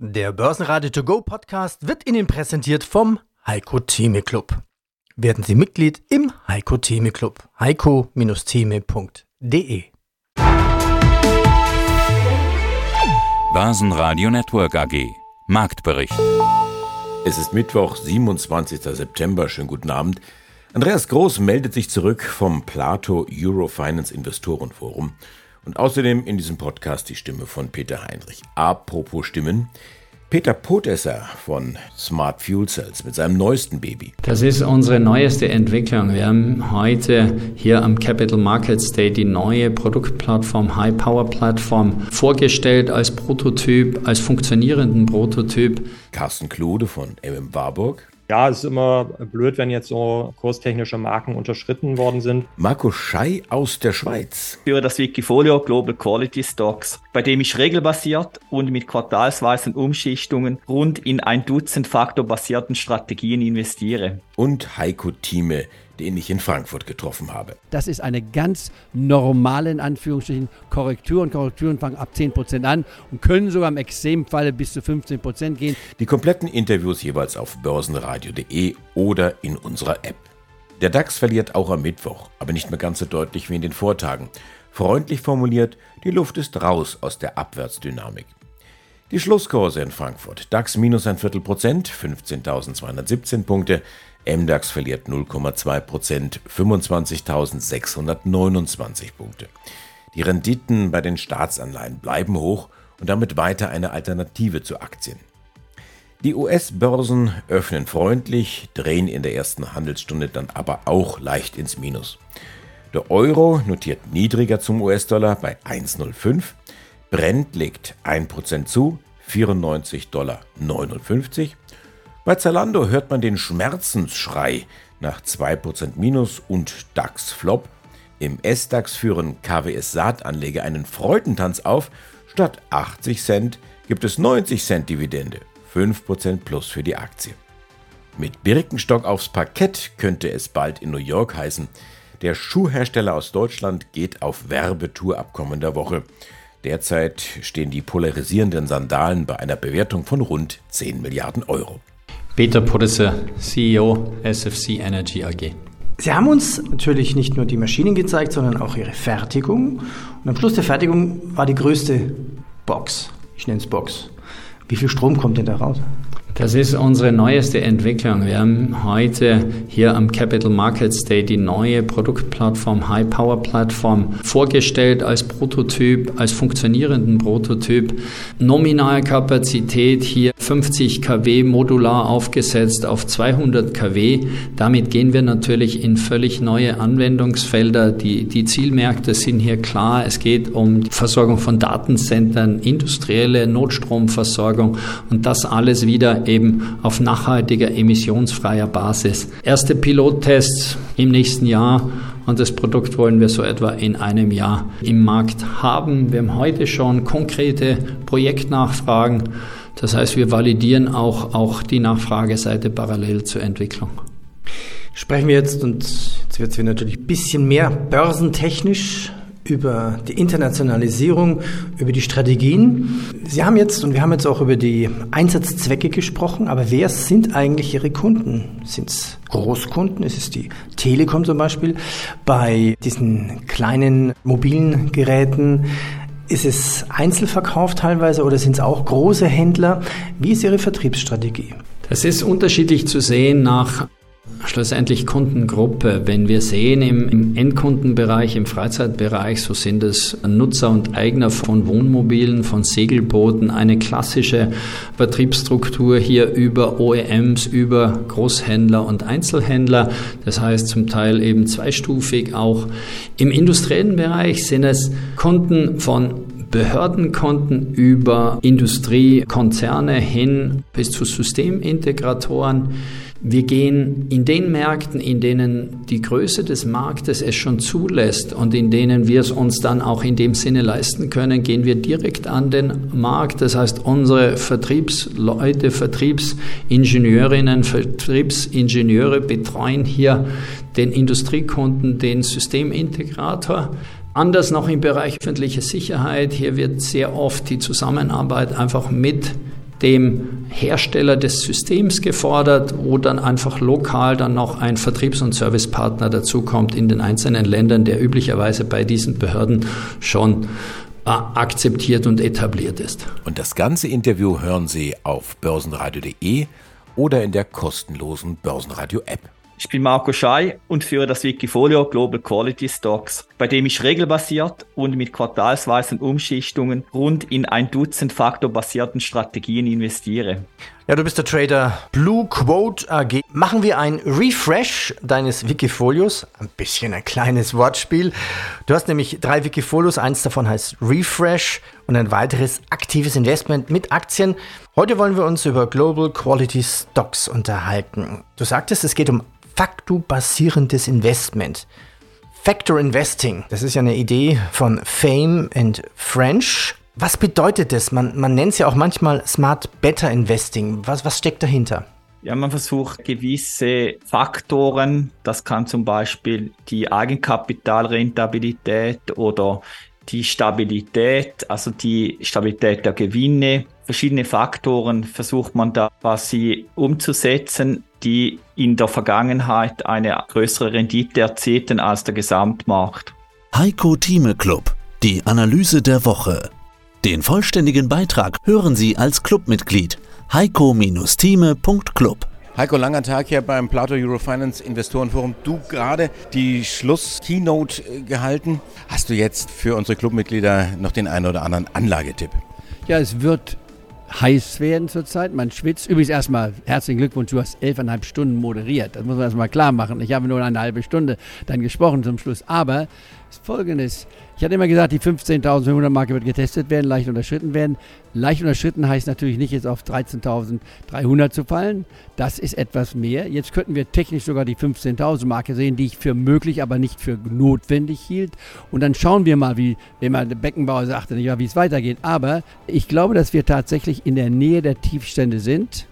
Der Börsenradio To Go Podcast wird Ihnen präsentiert vom Heiko Theme Club. Werden Sie Mitglied im Heiko Theme Club. heiko-theme.de Börsenradio Network AG Marktbericht. Es ist Mittwoch, 27. September. Schönen guten Abend. Andreas Groß meldet sich zurück vom Plato Eurofinance Investorenforum und außerdem in diesem Podcast die Stimme von Peter Heinrich. Apropos Stimmen. Peter Potesser von Smart Fuel Cells mit seinem neuesten Baby. Das ist unsere neueste Entwicklung. Wir haben heute hier am Capital Markets Day die neue Produktplattform, High Power Plattform vorgestellt als Prototyp, als funktionierenden Prototyp. Carsten Klude von MM Warburg. Ja, es ist immer blöd, wenn jetzt so kurstechnische Marken unterschritten worden sind. Marco Schei aus der Schweiz. Für das Wikifolio Global Quality Stocks, bei dem ich regelbasiert und mit quartalsweisen Umschichtungen rund in ein Dutzend faktorbasierten Strategien investiere. Und Heiko Thieme, den ich in Frankfurt getroffen habe. Das ist eine ganz normale, in Anführungsstrichen, Korrektur. Und Korrekturen fangen ab 10% an und können sogar im Extremfalle bis zu 15% gehen. Die kompletten Interviews jeweils auf börsenradio.de oder in unserer App. Der DAX verliert auch am Mittwoch, aber nicht mehr ganz so deutlich wie in den Vortagen. Freundlich formuliert, die Luft ist raus aus der Abwärtsdynamik. Die Schlusskurse in Frankfurt. DAX minus ein Viertel Prozent, 15.217 Punkte. MDAX verliert 0,2 Prozent, 25.629 Punkte. Die Renditen bei den Staatsanleihen bleiben hoch und damit weiter eine Alternative zu Aktien. Die US-Börsen öffnen freundlich, drehen in der ersten Handelsstunde dann aber auch leicht ins Minus. Der Euro notiert niedriger zum US-Dollar bei 1,05. Brent legt 1% zu, 94,59 Dollar. Bei Zalando hört man den Schmerzensschrei nach 2% Minus und DAX-Flop. Im S-DAX führen KWS-Saatanleger einen Freudentanz auf. Statt 80 Cent gibt es 90 Cent Dividende. 5% plus für die Aktie. Mit Birkenstock aufs Parkett könnte es bald in New York heißen. Der Schuhhersteller aus Deutschland geht auf Werbetour ab kommender Woche. Derzeit stehen die polarisierenden Sandalen bei einer Bewertung von rund 10 Milliarden Euro. Peter Podesser, CEO SFC Energy AG. Sie haben uns natürlich nicht nur die Maschinen gezeigt, sondern auch ihre Fertigung. Und am Schluss der Fertigung war die größte Box. Ich nenne es Box. Wie viel Strom kommt denn da raus? Das ist unsere neueste Entwicklung. Wir haben heute hier am Capital Markets Day die neue Produktplattform, High Power Plattform vorgestellt als Prototyp, als funktionierenden Prototyp. Nominalkapazität hier 50 kW modular aufgesetzt auf 200 kW. Damit gehen wir natürlich in völlig neue Anwendungsfelder. Die, die Zielmärkte sind hier klar. Es geht um die Versorgung von Datencentern, industrielle Notstromversorgung und das alles wieder eben auf nachhaltiger, emissionsfreier Basis. Erste Pilottests im nächsten Jahr und das Produkt wollen wir so etwa in einem Jahr im Markt haben. Wir haben heute schon konkrete Projektnachfragen. Das heißt, wir validieren auch, auch die Nachfrageseite parallel zur Entwicklung. Sprechen wir jetzt, und jetzt wird es natürlich ein bisschen mehr börsentechnisch, über die Internationalisierung, über die Strategien. Sie haben jetzt, und wir haben jetzt auch über die Einsatzzwecke gesprochen, aber wer sind eigentlich Ihre Kunden? Sind es Großkunden? Ist es die Telekom zum Beispiel? Bei diesen kleinen mobilen Geräten? Ist es Einzelverkauf teilweise oder sind es auch große Händler? Wie ist Ihre Vertriebsstrategie? Das ist unterschiedlich zu sehen nach schlussendlich Kundengruppe. Wenn wir sehen im, Endkundenbereich, im Freizeitbereich, so sind es Nutzer und Eigner von Wohnmobilen, von Segelbooten, eine klassische Vertriebsstruktur hier über OEMs, über Großhändler und Einzelhändler. Das heißt zum Teil eben zweistufig auch. Im industriellen Bereich sind es Kunden von Behördenkonten über Industriekonzerne hin bis zu Systemintegratoren. Wir gehen in den Märkten, in denen die Größe des Marktes es schon zulässt und in denen wir es uns dann auch in dem Sinne leisten können, gehen wir direkt an den Markt. Das heißt, unsere Vertriebsleute, Vertriebsingenieurinnen, Vertriebsingenieure betreuen hier den Industriekunden, den Systemintegrator. Anders noch im Bereich öffentliche Sicherheit. Hier wird sehr oft die Zusammenarbeit einfach mit dem Hersteller des Systems gefordert, wo dann einfach lokal dann noch ein Vertriebs- und Servicepartner dazukommt in den einzelnen Ländern, der üblicherweise bei diesen Behörden schon äh, akzeptiert und etabliert ist. Und das ganze Interview hören Sie auf börsenradio.de oder in der kostenlosen Börsenradio-App. Ich bin Marco Schei und führe das Wikifolio Global Quality Stocks, bei dem ich regelbasiert und mit quartalsweisen Umschichtungen rund in ein Dutzend faktorbasierten Strategien investiere. Ja, du bist der Trader Blue Quote AG. Machen wir ein Refresh deines Wikifolios. Ein bisschen ein kleines Wortspiel. Du hast nämlich drei Wikifolios. Eins davon heißt Refresh und ein weiteres aktives Investment mit Aktien. Heute wollen wir uns über Global Quality Stocks unterhalten. Du sagtest, es geht um faktobasierendes Investment. Factor Investing, das ist ja eine Idee von Fame and French. Was bedeutet das? Man, man nennt es ja auch manchmal Smart Better Investing. Was, was steckt dahinter? Ja, man versucht gewisse Faktoren, das kann zum Beispiel die Eigenkapitalrentabilität oder die Stabilität, also die Stabilität der Gewinne, verschiedene Faktoren versucht man da quasi umzusetzen, die in der Vergangenheit eine größere Rendite erzielten als der Gesamtmarkt. Heiko Thieme Club, die Analyse der Woche. Den vollständigen Beitrag hören Sie als Clubmitglied heiko-thieme.club. Heiko, langer Tag hier beim Plato Eurofinance Investorenforum. Du gerade die Schluss-Keynote äh, gehalten. Hast du jetzt für unsere Clubmitglieder noch den einen oder anderen Anlagetipp? Ja, es wird heiß werden zurzeit. Man schwitzt. Übrigens erstmal herzlichen Glückwunsch, du hast elfeinhalb Stunden moderiert. Das muss man erstmal klar machen. Ich habe nur eine halbe Stunde dann gesprochen zum Schluss. Aber folgendes. Ich hatte immer gesagt, die 15.500 Marke wird getestet werden, leicht unterschritten werden. Leicht unterschritten heißt natürlich nicht jetzt auf 13.300 zu fallen. Das ist etwas mehr. Jetzt könnten wir technisch sogar die 15.000 Marke sehen, die ich für möglich, aber nicht für notwendig hielt. Und dann schauen wir mal, wie immer der Beckenbauer sagte, nicht wie es weitergeht. Aber ich glaube, dass wir tatsächlich in der Nähe der Tiefstände sind.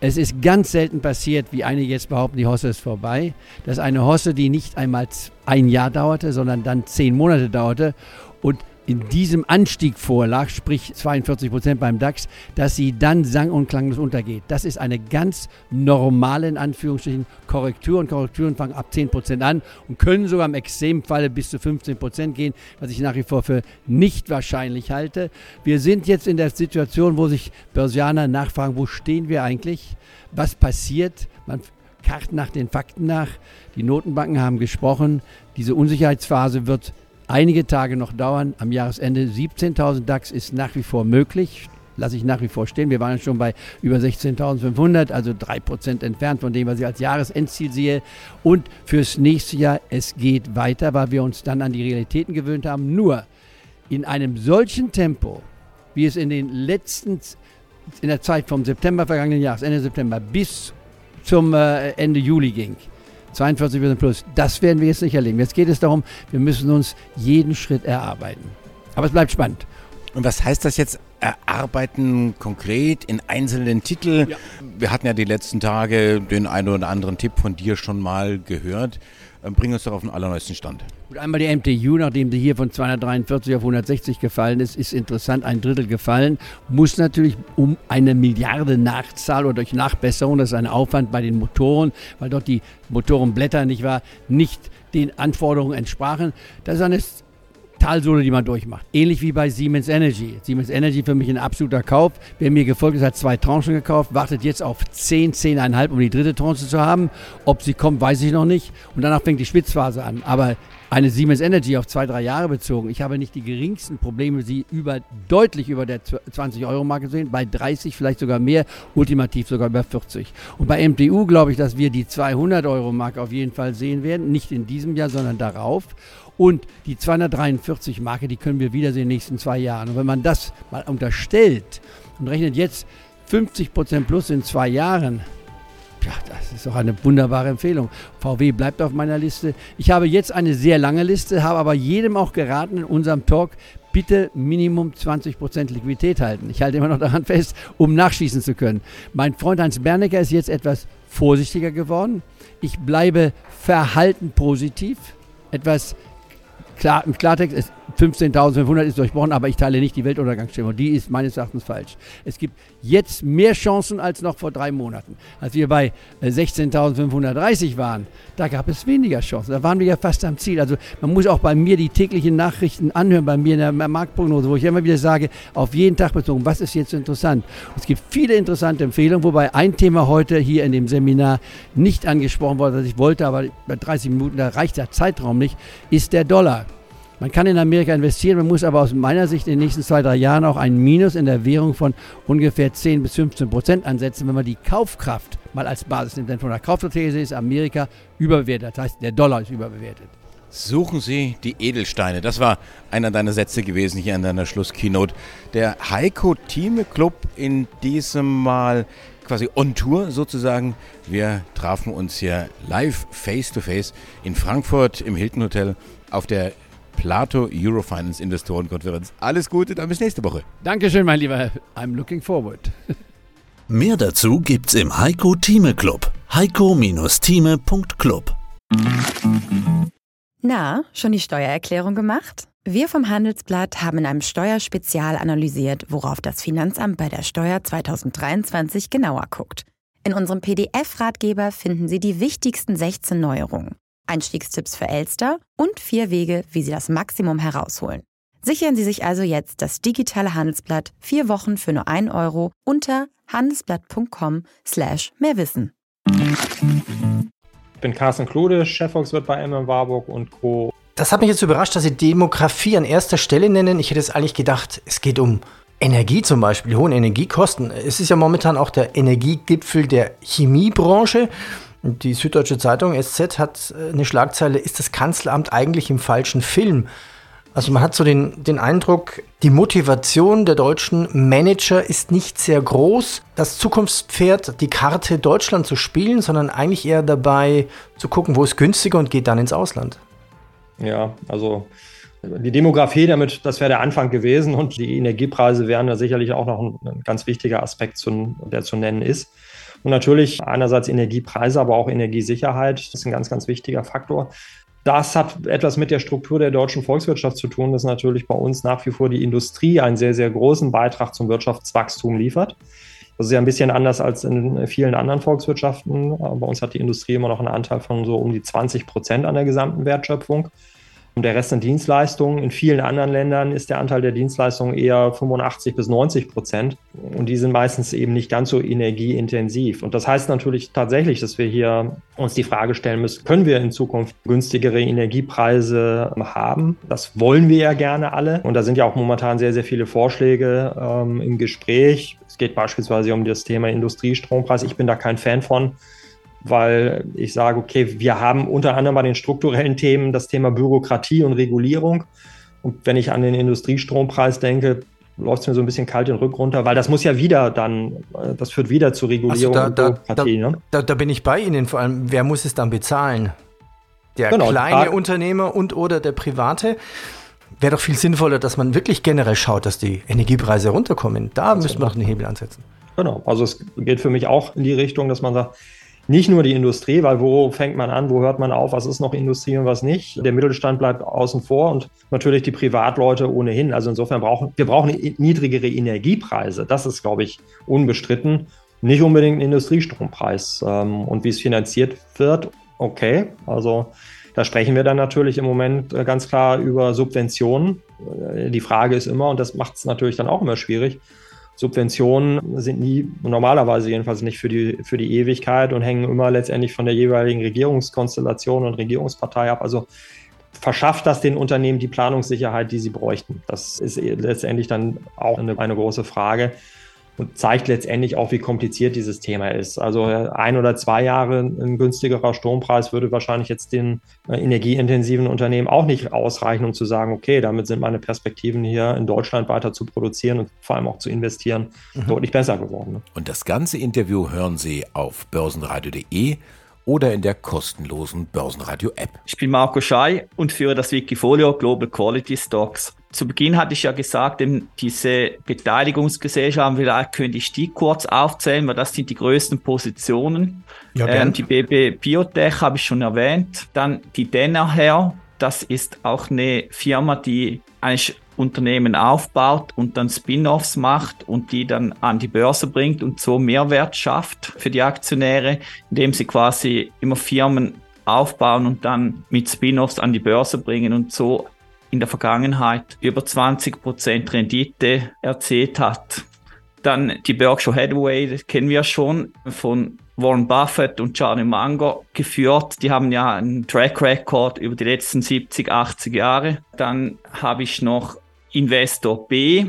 Es ist ganz selten passiert, wie einige jetzt behaupten, die Hosse ist vorbei, dass eine Hosse, die nicht einmal ein Jahr dauerte, sondern dann zehn Monate dauerte und in diesem Anstieg vorlag, sprich 42 Prozent beim DAX, dass sie dann sang- und klanglos untergeht. Das ist eine ganz normale, in Anführungsstrichen, Korrektur und Korrekturen fangen ab 10 Prozent an und können sogar im Extremfalle bis zu 15 Prozent gehen, was ich nach wie vor für nicht wahrscheinlich halte. Wir sind jetzt in der Situation, wo sich Börsianer nachfragen, wo stehen wir eigentlich? Was passiert? Man karrt nach den Fakten nach. Die Notenbanken haben gesprochen. Diese Unsicherheitsphase wird einige Tage noch dauern. Am Jahresende 17.000 DAX ist nach wie vor möglich. Lasse ich nach wie vor stehen. Wir waren schon bei über 16.500, also 3% entfernt von dem, was ich als Jahresendziel sehe. Und fürs nächste Jahr, es geht weiter, weil wir uns dann an die Realitäten gewöhnt haben. Nur in einem solchen Tempo, wie es in den letzten, in der Zeit vom September vergangenen Jahres, Ende September bis zum äh, Ende Juli ging, 42 Prozent plus. Das werden wir jetzt nicht erleben. Jetzt geht es darum, wir müssen uns jeden Schritt erarbeiten. Aber es bleibt spannend. Und was heißt das jetzt erarbeiten konkret in einzelnen Titel? Ja. Wir hatten ja die letzten Tage den einen oder anderen Tipp von dir schon mal gehört. Ähm, bring uns doch auf den allerneuesten Stand. Gut, einmal die MTU, nachdem sie hier von 243 auf 160 gefallen ist, ist interessant, ein Drittel gefallen. Muss natürlich um eine Milliarde Nachzahl oder durch Nachbesserung, das ist ein Aufwand bei den Motoren, weil dort die Motorenblätter nicht war, nicht den Anforderungen entsprachen. Das ist eine Talsohle, die man durchmacht. Ähnlich wie bei Siemens Energy. Siemens Energy für mich ein absoluter Kauf. Wer mir gefolgt ist, hat zwei Tranchen gekauft, wartet jetzt auf 10, 10,5, um die dritte Tranche zu haben. Ob sie kommt, weiß ich noch nicht. Und danach fängt die Spitzphase an. Aber eine Siemens Energy auf zwei, drei Jahre bezogen. Ich habe nicht die geringsten Probleme, sie über, deutlich über der 20-Euro-Marke zu sehen, bei 30 vielleicht sogar mehr, ultimativ sogar über 40. Und bei MTU glaube ich, dass wir die 200-Euro-Marke auf jeden Fall sehen werden, nicht in diesem Jahr, sondern darauf. Und die 243-Marke, die können wir wiedersehen in den nächsten zwei Jahren. Und wenn man das mal unterstellt und rechnet jetzt 50 Prozent plus in zwei Jahren, ja, das ist doch eine wunderbare Empfehlung. VW bleibt auf meiner Liste. Ich habe jetzt eine sehr lange Liste, habe aber jedem auch geraten in unserem Talk, bitte Minimum 20% Liquidität halten. Ich halte immer noch daran fest, um nachschießen zu können. Mein Freund Hans Bernecker ist jetzt etwas vorsichtiger geworden. Ich bleibe verhalten positiv. Etwas klar, im Klartext, 15.500 ist durchbrochen, aber ich teile nicht die Weltuntergangsstimmung. Die ist meines Erachtens falsch. Es gibt jetzt mehr Chancen als noch vor drei Monaten. Als wir bei 16.530 äh, waren, da gab es weniger Chancen. Da waren wir ja fast am Ziel. Also man muss auch bei mir die täglichen Nachrichten anhören, bei mir in der Marktprognose, wo ich immer wieder sage, auf jeden Tag bezogen, was ist jetzt interessant. Es gibt viele interessante Empfehlungen, wobei ein Thema heute hier in dem Seminar nicht angesprochen wurde, das ich wollte, aber bei 30 Minuten, da reicht der Zeitraum nicht, ist der Dollar. Man kann in Amerika investieren, man muss aber aus meiner Sicht in den nächsten zwei, drei Jahren auch ein Minus in der Währung von ungefähr 10 bis 15 Prozent ansetzen, wenn man die Kaufkraft mal als Basis nimmt. Denn von der Kaufthese ist Amerika überbewertet. Das heißt, der Dollar ist überbewertet. Suchen Sie die Edelsteine. Das war einer deiner Sätze gewesen hier in deiner Schlusskeynote. Der Heiko Thieme Club in diesem Mal quasi on Tour sozusagen. Wir trafen uns hier live face to face in Frankfurt im Hilton Hotel auf der Plato Eurofinance Investorenkonferenz. Alles Gute, dann bis nächste Woche. Dankeschön, mein Lieber. I'm looking forward. Mehr dazu gibt's im Heiko Thieme Club. heiko-thieme.club. Na, schon die Steuererklärung gemacht? Wir vom Handelsblatt haben in einem Steuerspezial analysiert, worauf das Finanzamt bei der Steuer 2023 genauer guckt. In unserem PDF-Ratgeber finden Sie die wichtigsten 16 Neuerungen. Einstiegstipps für Elster und vier Wege, wie Sie das Maximum herausholen. Sichern Sie sich also jetzt das digitale Handelsblatt vier Wochen für nur 1 Euro unter handelsblatt.com slash mehrwissen. Ich bin Carsten Klude, Chefvolkswirt bei MM Warburg und Co. Das hat mich jetzt überrascht, dass Sie Demografie an erster Stelle nennen. Ich hätte es eigentlich gedacht, es geht um Energie zum Beispiel, die hohen Energiekosten. Es ist ja momentan auch der Energiegipfel der Chemiebranche. Die Süddeutsche Zeitung SZ hat äh, eine Schlagzeile, ist das Kanzleramt eigentlich im falschen Film? Also man hat so den, den Eindruck, die Motivation der deutschen Manager ist nicht sehr groß, das Zukunftspferd, die Karte Deutschland zu spielen, sondern eigentlich eher dabei zu gucken, wo es günstiger und geht dann ins Ausland. Ja, also die Demografie, damit, das wäre der Anfang gewesen und die Energiepreise wären da sicherlich auch noch ein, ein ganz wichtiger Aspekt, zu, der zu nennen ist. Und natürlich einerseits Energiepreise, aber auch Energiesicherheit. Das ist ein ganz, ganz wichtiger Faktor. Das hat etwas mit der Struktur der deutschen Volkswirtschaft zu tun, dass natürlich bei uns nach wie vor die Industrie einen sehr, sehr großen Beitrag zum Wirtschaftswachstum liefert. Das ist ja ein bisschen anders als in vielen anderen Volkswirtschaften. Bei uns hat die Industrie immer noch einen Anteil von so um die 20 Prozent an der gesamten Wertschöpfung. Und der Rest sind Dienstleistungen. In vielen anderen Ländern ist der Anteil der Dienstleistungen eher 85 bis 90 Prozent. Und die sind meistens eben nicht ganz so energieintensiv. Und das heißt natürlich tatsächlich, dass wir hier uns die Frage stellen müssen, können wir in Zukunft günstigere Energiepreise haben? Das wollen wir ja gerne alle. Und da sind ja auch momentan sehr, sehr viele Vorschläge ähm, im Gespräch. Es geht beispielsweise um das Thema Industriestrompreis. Ich bin da kein Fan von weil ich sage, okay, wir haben unter anderem bei den strukturellen Themen das Thema Bürokratie und Regulierung. Und wenn ich an den Industriestrompreis denke, läuft es mir so ein bisschen kalt den Rück runter, weil das muss ja wieder dann, das führt wieder zu Regulierung also da, und Bürokratie. Da, ne? da, da, bin ich bei Ihnen, vor allem, wer muss es dann bezahlen? Der genau, kleine Unternehmer und oder der private? Wäre doch viel sinnvoller, dass man wirklich generell schaut, dass die Energiepreise runterkommen. Da müsste man doch einen Hebel ansetzen. Genau, also es geht für mich auch in die Richtung, dass man sagt, nicht nur die Industrie, weil wo fängt man an, wo hört man auf, was ist noch Industrie und was nicht. Der Mittelstand bleibt außen vor und natürlich die Privatleute ohnehin. Also insofern brauchen wir brauchen niedrigere Energiepreise. Das ist, glaube ich, unbestritten. Nicht unbedingt ein Industriestrompreis. Ähm, und wie es finanziert wird, okay. Also da sprechen wir dann natürlich im Moment äh, ganz klar über Subventionen. Äh, die Frage ist immer, und das macht es natürlich dann auch immer schwierig, Subventionen sind nie, normalerweise jedenfalls nicht für die, für die Ewigkeit und hängen immer letztendlich von der jeweiligen Regierungskonstellation und Regierungspartei ab. Also verschafft das den Unternehmen die Planungssicherheit, die sie bräuchten? Das ist letztendlich dann auch eine, eine große Frage und zeigt letztendlich auch, wie kompliziert dieses Thema ist. Also ein oder zwei Jahre ein günstigerer Strompreis würde wahrscheinlich jetzt den äh, energieintensiven Unternehmen auch nicht ausreichen, um zu sagen, okay, damit sind meine Perspektiven hier in Deutschland weiter zu produzieren und vor allem auch zu investieren mhm. deutlich besser geworden. Und das ganze Interview hören Sie auf börsenradio.de oder in der kostenlosen Börsenradio-App. Ich bin Marco Schei und führe das Wikifolio Global Quality Stocks. Zu Beginn hatte ich ja gesagt, diese Beteiligungsgesellschaften, vielleicht könnte ich die kurz aufzählen, weil das sind die größten Positionen. Ja, ähm, die BB Biotech habe ich schon erwähnt. Dann die Dennerher, Das ist auch eine Firma, die eigentlich Unternehmen aufbaut und dann Spin-offs macht und die dann an die Börse bringt und so Mehrwert schafft für die Aktionäre, indem sie quasi immer Firmen aufbauen und dann mit Spin-offs an die Börse bringen und so in der Vergangenheit über 20% Rendite erzählt hat. Dann die Berkshire Hathaway, das kennen wir schon von Warren Buffett und Charlie Munger geführt. Die haben ja einen Track Record über die letzten 70, 80 Jahre. Dann habe ich noch Investor B.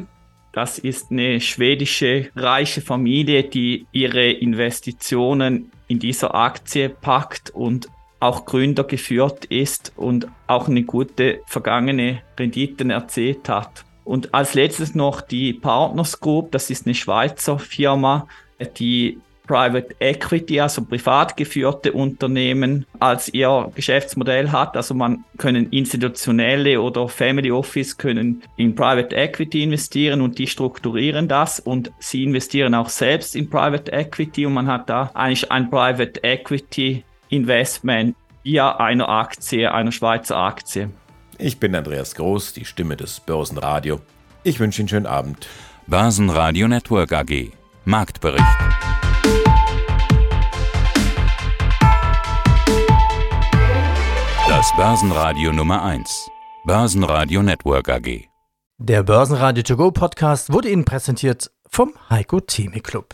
Das ist eine schwedische reiche Familie, die ihre Investitionen in dieser Aktie packt und auch Gründer geführt ist und auch eine gute vergangene Renditen erzählt hat. Und als letztes noch die Partners Group, das ist eine Schweizer Firma, die Private Equity, also privat geführte Unternehmen, als ihr Geschäftsmodell hat. Also man können institutionelle oder Family Office können in Private Equity investieren und die strukturieren das und sie investieren auch selbst in Private Equity und man hat da eigentlich ein Private Equity Investment via einer Aktie, einer Schweizer Aktie. Ich bin Andreas Groß, die Stimme des Börsenradio. Ich wünsche Ihnen einen schönen Abend. Börsenradio Network AG. Marktbericht. Das Börsenradio Nummer 1. Börsenradio Network AG. Der Börsenradio To Go Podcast wurde Ihnen präsentiert vom Heiko Theme Club.